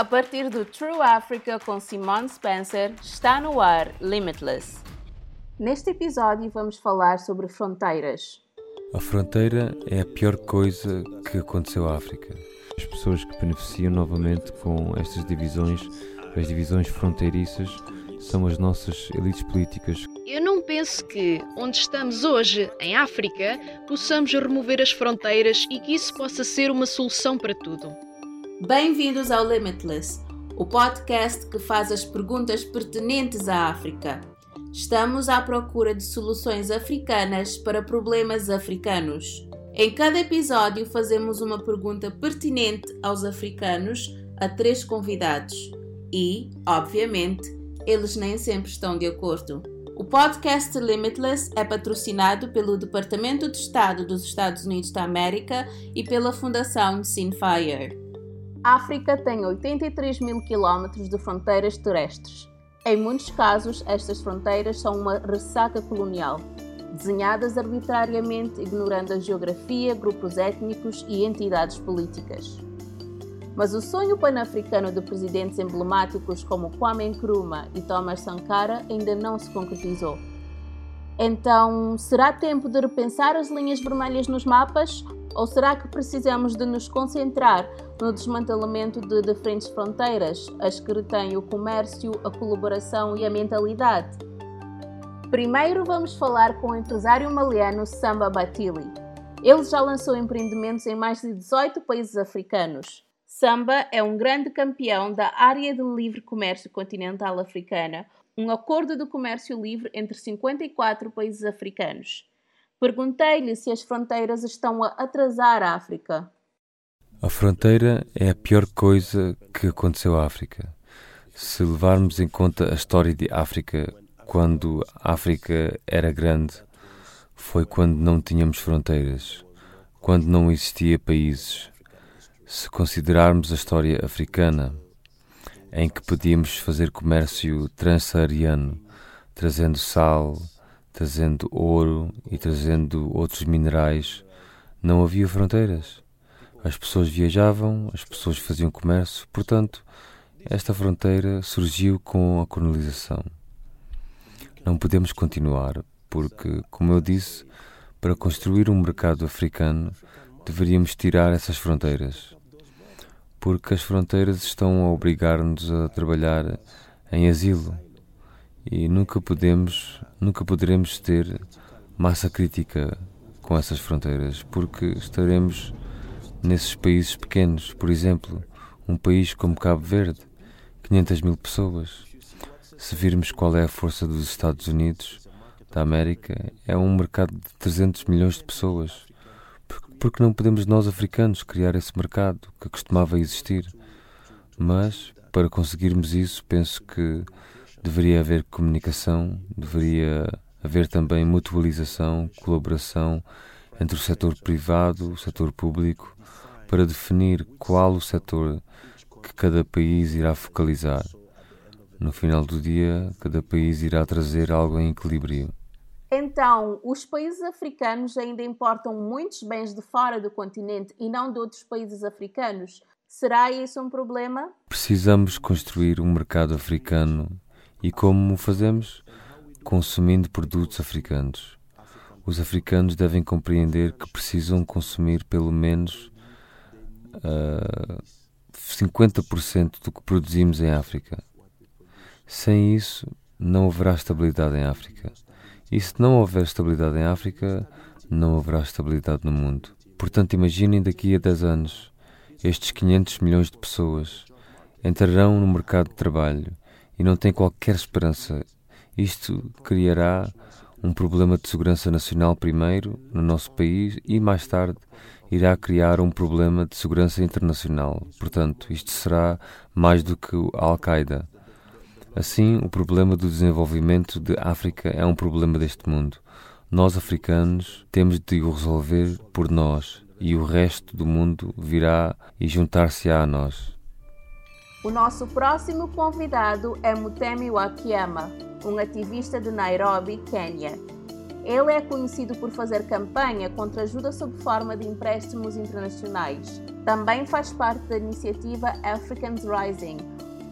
A partir do True Africa com Simone Spencer, está no ar Limitless. Neste episódio vamos falar sobre fronteiras. A fronteira é a pior coisa que aconteceu à África. As pessoas que beneficiam novamente com estas divisões, as divisões fronteiriças, são as nossas elites políticas. Eu não penso que, onde estamos hoje, em África, possamos remover as fronteiras e que isso possa ser uma solução para tudo. Bem-vindos ao Limitless, o podcast que faz as perguntas pertinentes à África. Estamos à procura de soluções africanas para problemas africanos. Em cada episódio, fazemos uma pergunta pertinente aos africanos a três convidados e, obviamente, eles nem sempre estão de acordo. O podcast Limitless é patrocinado pelo Departamento de Estado dos Estados Unidos da América e pela Fundação Sinfire. África tem 83 mil quilómetros de fronteiras terrestres. Em muitos casos, estas fronteiras são uma ressaca colonial, desenhadas arbitrariamente, ignorando a geografia, grupos étnicos e entidades políticas. Mas o sonho pan-africano de presidentes emblemáticos como Kwame Nkrumah e Thomas Sankara ainda não se concretizou. Então, será tempo de repensar as linhas vermelhas nos mapas? Ou será que precisamos de nos concentrar no desmantelamento de diferentes fronteiras, as que retêm o comércio, a colaboração e a mentalidade? Primeiro vamos falar com o empresário maliano Samba Batili. Ele já lançou empreendimentos em mais de 18 países africanos. Samba é um grande campeão da área de livre comércio continental africana, um acordo de comércio livre entre 54 países africanos. Perguntei-lhe se as fronteiras estão a atrasar a África. A fronteira é a pior coisa que aconteceu à África. Se levarmos em conta a história de África, quando a África era grande, foi quando não tínhamos fronteiras, quando não existia países. Se considerarmos a história africana, em que podíamos fazer comércio transsaariano, trazendo sal, trazendo ouro e trazendo outros minerais, não havia fronteiras. As pessoas viajavam, as pessoas faziam comércio, portanto, esta fronteira surgiu com a colonização. Não podemos continuar, porque, como eu disse, para construir um mercado africano deveríamos tirar essas fronteiras. Porque as fronteiras estão a obrigar-nos a trabalhar em asilo e nunca podemos, nunca poderemos ter massa crítica com essas fronteiras, porque estaremos nesses países pequenos, por exemplo, um país como Cabo Verde, 500 mil pessoas. Se virmos qual é a força dos Estados Unidos da América, é um mercado de 300 milhões de pessoas. Porque não podemos nós africanos criar esse mercado que costumava existir? Mas para conseguirmos isso, penso que deveria haver comunicação, deveria haver também mutualização, colaboração entre o setor privado, o setor público, para definir qual o setor que cada país irá focalizar. No final do dia, cada país irá trazer algo em equilíbrio. Então, os países africanos ainda importam muitos bens de fora do continente e não de outros países africanos. Será isso um problema? Precisamos construir um mercado africano e como o fazemos? Consumindo produtos africanos. Os africanos devem compreender que precisam consumir pelo menos uh, ah, 50% do que produzimos em África. Sem isso, não haverá estabilidade em África. E se não houver estabilidade em África, não haverá estabilidade no mundo. Portanto, imaginem daqui a 10 anos, estes 500 milhões de pessoas entrarão no mercado de trabalho e não tem qualquer esperança. Isto criará um problema de segurança nacional primeiro no nosso país e mais tarde irá criar um problema de segurança internacional. Portanto, isto será mais do que a Al-Qaeda. Assim, o problema do desenvolvimento de África é um problema deste mundo. Nós, africanos, temos de o resolver por nós e o resto do mundo virá e juntar-se-á a nós. O nosso próximo convidado é Mutemi Wakiyama, um ativista de Nairobi, Quênia. Ele é conhecido por fazer campanha contra ajuda sob forma de empréstimos internacionais. Também faz parte da iniciativa Africans Rising,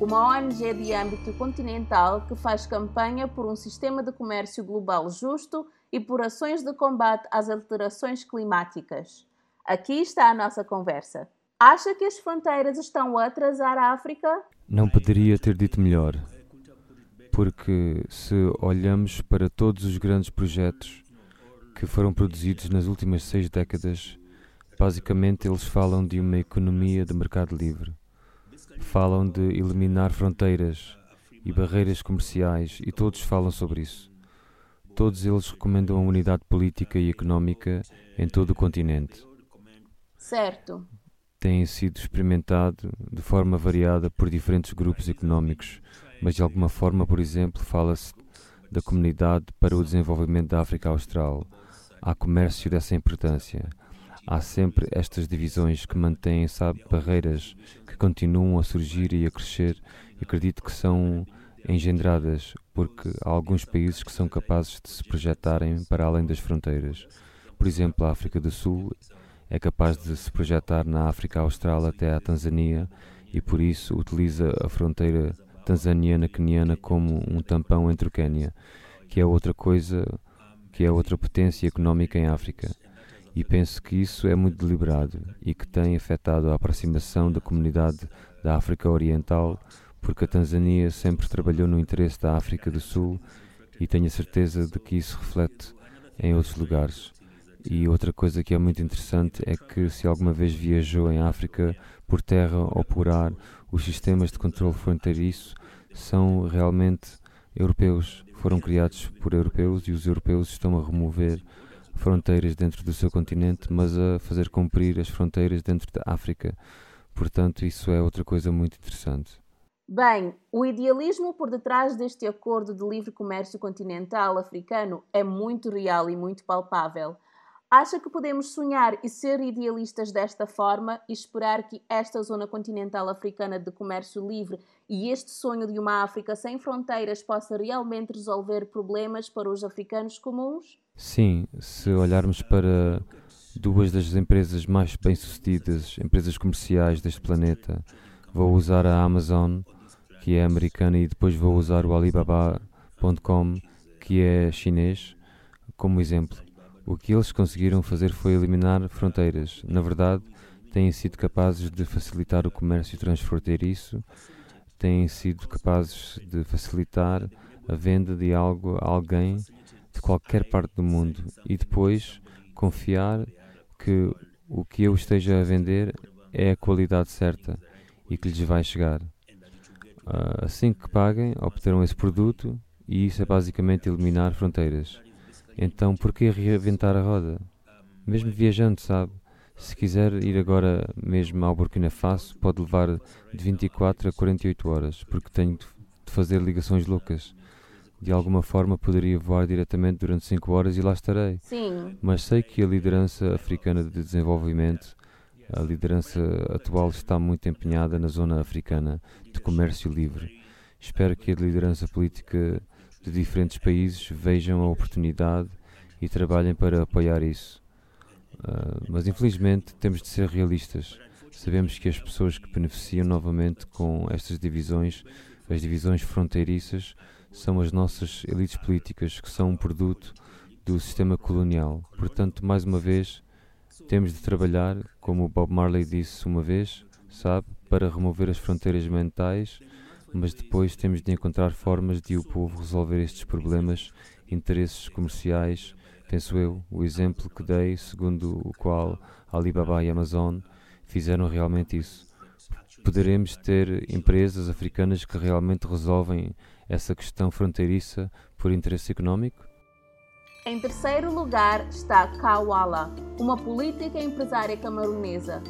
uma ONG de âmbito continental que faz campanha por um sistema de comércio global justo e por ações de combate às alterações climáticas. Aqui está a nossa conversa. Acha que as fronteiras estão a atrasar a África? Não poderia ter dito melhor porque se olhamos para todos os grandes projetos que foram produzidos nas últimas seis décadas, basicamente eles falam de uma economia de mercado livre. Falam de eliminar fronteiras e barreiras comerciais e todos falam sobre isso. Todos eles recomendam a unidade política e económica em todo o continente. Certo. Tem sido experimentado de forma variada por diferentes grupos económicos mas de alguma forma, por exemplo, fala-se da comunidade para o desenvolvimento da África Austral. Há comércio dessa importância. Há sempre estas divisões que mantêm, sabe, barreiras que continuam a surgir e a crescer e acredito que são engendradas porque há alguns países que são capazes de se projetarem para além das fronteiras. Por exemplo, a África do Sul é capaz de se projetar na África Austral até à Tanzânia e por isso utiliza a fronteira tanzaniana-queniana como um tampão entre o Quênia, que é outra coisa, que é outra potência económica em África. E penso que isso é muito deliberado e que tem afetado a aproximação da comunidade da África Oriental, porque a Tanzânia sempre trabalhou no interesse da África do Sul e tenho a certeza de que isso reflete em outros lugares. E outra coisa que é muito interessante é que se alguma vez viajou em África por terra ou por ar, os sistemas de controle fronteiriço são realmente europeus, foram criados por europeus e os europeus estão a remover fronteiras dentro do seu continente, mas a fazer cumprir as fronteiras dentro da África. Portanto, isso é outra coisa muito interessante. Bem, o idealismo por detrás deste acordo de livre comércio continental africano é muito real e muito palpável. Acha que podemos sonhar e ser idealistas desta forma e esperar que esta zona continental africana de comércio livre e este sonho de uma África sem fronteiras possa realmente resolver problemas para os africanos comuns? Sim, se olharmos para duas das empresas mais bem-sucedidas, empresas comerciais deste planeta, vou usar a Amazon, que é americana, e depois vou usar o Alibaba.com, que é chinês, como exemplo o que eles conseguiram fazer foi eliminar fronteiras. Na verdade, têm sido capazes de facilitar o comércio transfronteiriço, têm sido capazes de facilitar a venda de algo a alguém de qualquer parte do mundo e depois confiar que o que eu esteja a vender é a qualidade certa e que lhes vai chegar. Ah, assim que paguem, obterão esse produto e isso é basicamente eliminar fronteiras. Então, por que reinventar a roda? Mesmo viajando, sabe? Se quiser ir agora mesmo ao Burkina Faso, pode levar de 24 a 48 horas, porque tenho de fazer ligações loucas. De alguma forma poderia voar diretamente durante 5 horas e lá estarei. Sim. Mas sei que a liderança africana de desenvolvimento, a liderança atual está muito empenhada na zona africana de comércio livre. Espero que a liderança política de diferentes países vejam a oportunidade e trabalhem para apoiar isso. Uh, mas infelizmente temos de ser realistas. Sabemos que as pessoas que beneficiam novamente com estas divisões, as divisões fronteiriças, são as nossas elites políticas, que são um produto do sistema colonial. Portanto, mais uma vez, temos de trabalhar, como Bob Marley disse uma vez, sabe, para remover as fronteiras mentais mas depois temos de encontrar formas de o povo resolver estes problemas, interesses comerciais. Penso eu, o exemplo que dei, segundo o qual Alibaba e Amazon fizeram realmente isso. Poderemos ter empresas africanas que realmente resolvem essa questão fronteiriça por interesse económico? Em terceiro lugar está Kawala, uma política empresária camaronesa.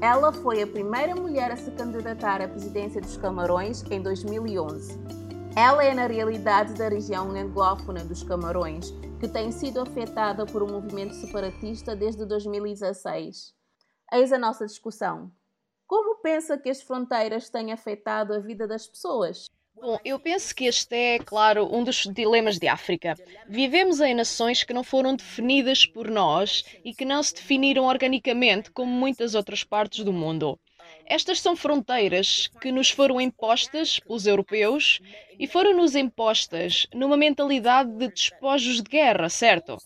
Ela foi a primeira mulher a se candidatar à presidência dos Camarões em 2011. Ela é, na realidade, da região anglófona dos Camarões, que tem sido afetada por um movimento separatista desde 2016. Eis a nossa discussão. Como pensa que as fronteiras têm afetado a vida das pessoas? Bom, eu penso que este é, claro, um dos dilemas de África. Vivemos em nações que não foram definidas por nós e que não se definiram organicamente como muitas outras partes do mundo. Estas são fronteiras que nos foram impostas pelos europeus e foram-nos impostas numa mentalidade de despojos de guerra, certo?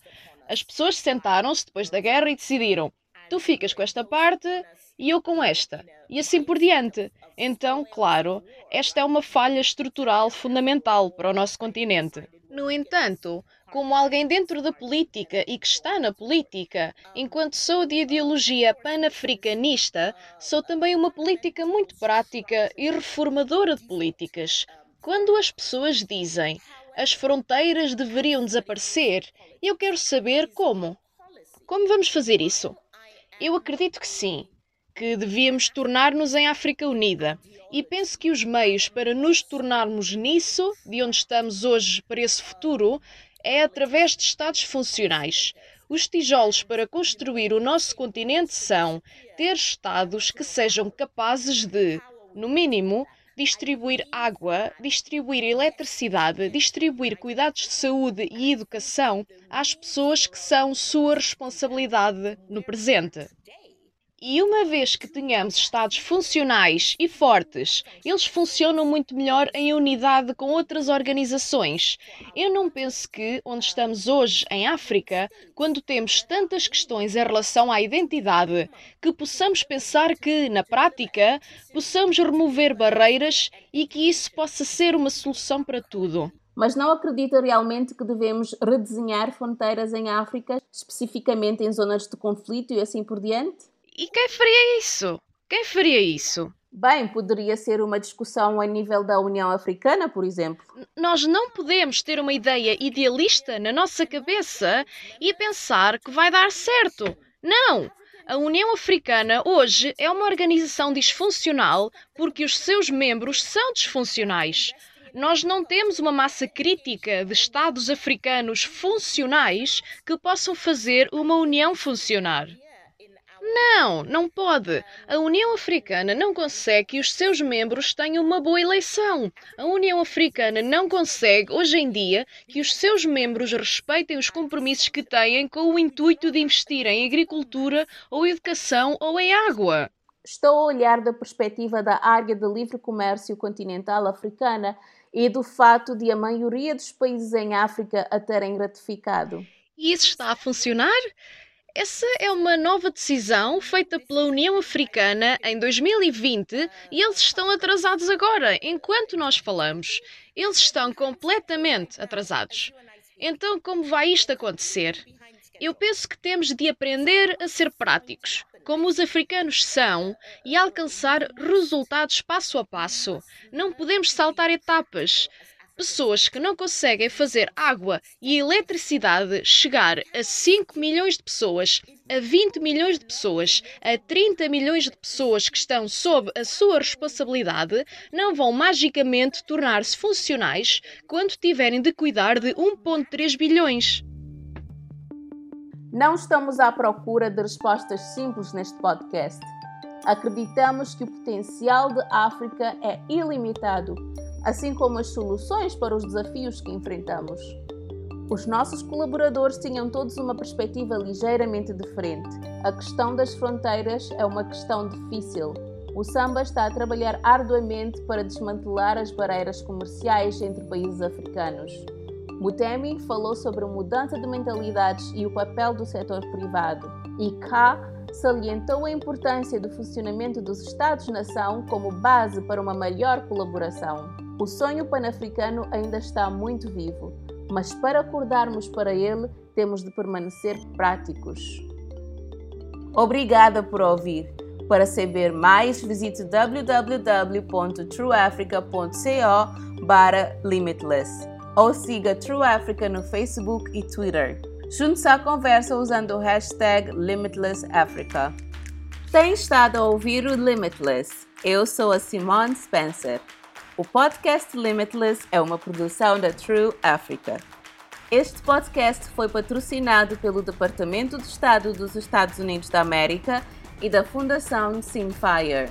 As pessoas sentaram-se depois da guerra e decidiram: tu ficas com esta parte e eu com esta, e assim por diante. Então, claro, esta é uma falha estrutural fundamental para o nosso continente. No entanto, como alguém dentro da política e que está na política, enquanto sou de ideologia panafricanista, sou também uma política muito prática e reformadora de políticas. Quando as pessoas dizem as fronteiras deveriam desaparecer, eu quero saber como. Como vamos fazer isso? Eu acredito que sim, que devíamos tornar-nos em África Unida. E penso que os meios para nos tornarmos nisso, de onde estamos hoje para esse futuro, é através de Estados funcionais. Os tijolos para construir o nosso continente são ter Estados que sejam capazes de, no mínimo, distribuir água, distribuir eletricidade, distribuir cuidados de saúde e educação às pessoas que são sua responsabilidade no presente. E uma vez que tenhamos Estados funcionais e fortes, eles funcionam muito melhor em unidade com outras organizações. Eu não penso que, onde estamos hoje, em África, quando temos tantas questões em relação à identidade, que possamos pensar que, na prática, possamos remover barreiras e que isso possa ser uma solução para tudo. Mas não acredita realmente que devemos redesenhar fronteiras em África, especificamente em zonas de conflito e assim por diante? E quem faria isso? Quem faria isso? Bem, poderia ser uma discussão a nível da União Africana, por exemplo. Nós não podemos ter uma ideia idealista na nossa cabeça e pensar que vai dar certo. Não! A União Africana hoje é uma organização disfuncional porque os seus membros são disfuncionais. Nós não temos uma massa crítica de Estados africanos funcionais que possam fazer uma União funcionar. Não, não pode. A União Africana não consegue que os seus membros tenham uma boa eleição. A União Africana não consegue, hoje em dia, que os seus membros respeitem os compromissos que têm com o intuito de investir em agricultura ou educação ou em água. Estou a olhar da perspectiva da área de livre comércio continental africana e do fato de a maioria dos países em África a terem ratificado. E isso está a funcionar? Essa é uma nova decisão feita pela União Africana em 2020 e eles estão atrasados agora, enquanto nós falamos. Eles estão completamente atrasados. Então, como vai isto acontecer? Eu penso que temos de aprender a ser práticos, como os africanos são, e alcançar resultados passo a passo. Não podemos saltar etapas pessoas que não conseguem fazer água e eletricidade chegar a 5 milhões de pessoas, a 20 milhões de pessoas, a 30 milhões de pessoas que estão sob a sua responsabilidade, não vão magicamente tornar-se funcionais quando tiverem de cuidar de 1,3 bilhões. Não estamos à procura de respostas simples neste podcast. Acreditamos que o potencial de África é ilimitado assim como as soluções para os desafios que enfrentamos. Os nossos colaboradores tinham todos uma perspectiva ligeiramente diferente. A questão das fronteiras é uma questão difícil. O Samba está a trabalhar arduamente para desmantelar as barreiras comerciais entre países africanos. Mutemi falou sobre a mudança de mentalidades e o papel do setor privado. E K salientou a importância do funcionamento dos Estados-nação como base para uma maior colaboração. O sonho panafricano ainda está muito vivo, mas para acordarmos para ele, temos de permanecer práticos. Obrigada por ouvir. Para saber mais, visite www.trueafrica.co/limitless ou siga True Africa no Facebook e Twitter. Junte-se à conversa usando o hashtag LimitlessAfrica. Tem estado a ouvir o Limitless. Eu sou a Simone Spencer. O podcast Limitless é uma produção da True Africa. Este podcast foi patrocinado pelo Departamento de Estado dos Estados Unidos da América e da Fundação Simfire.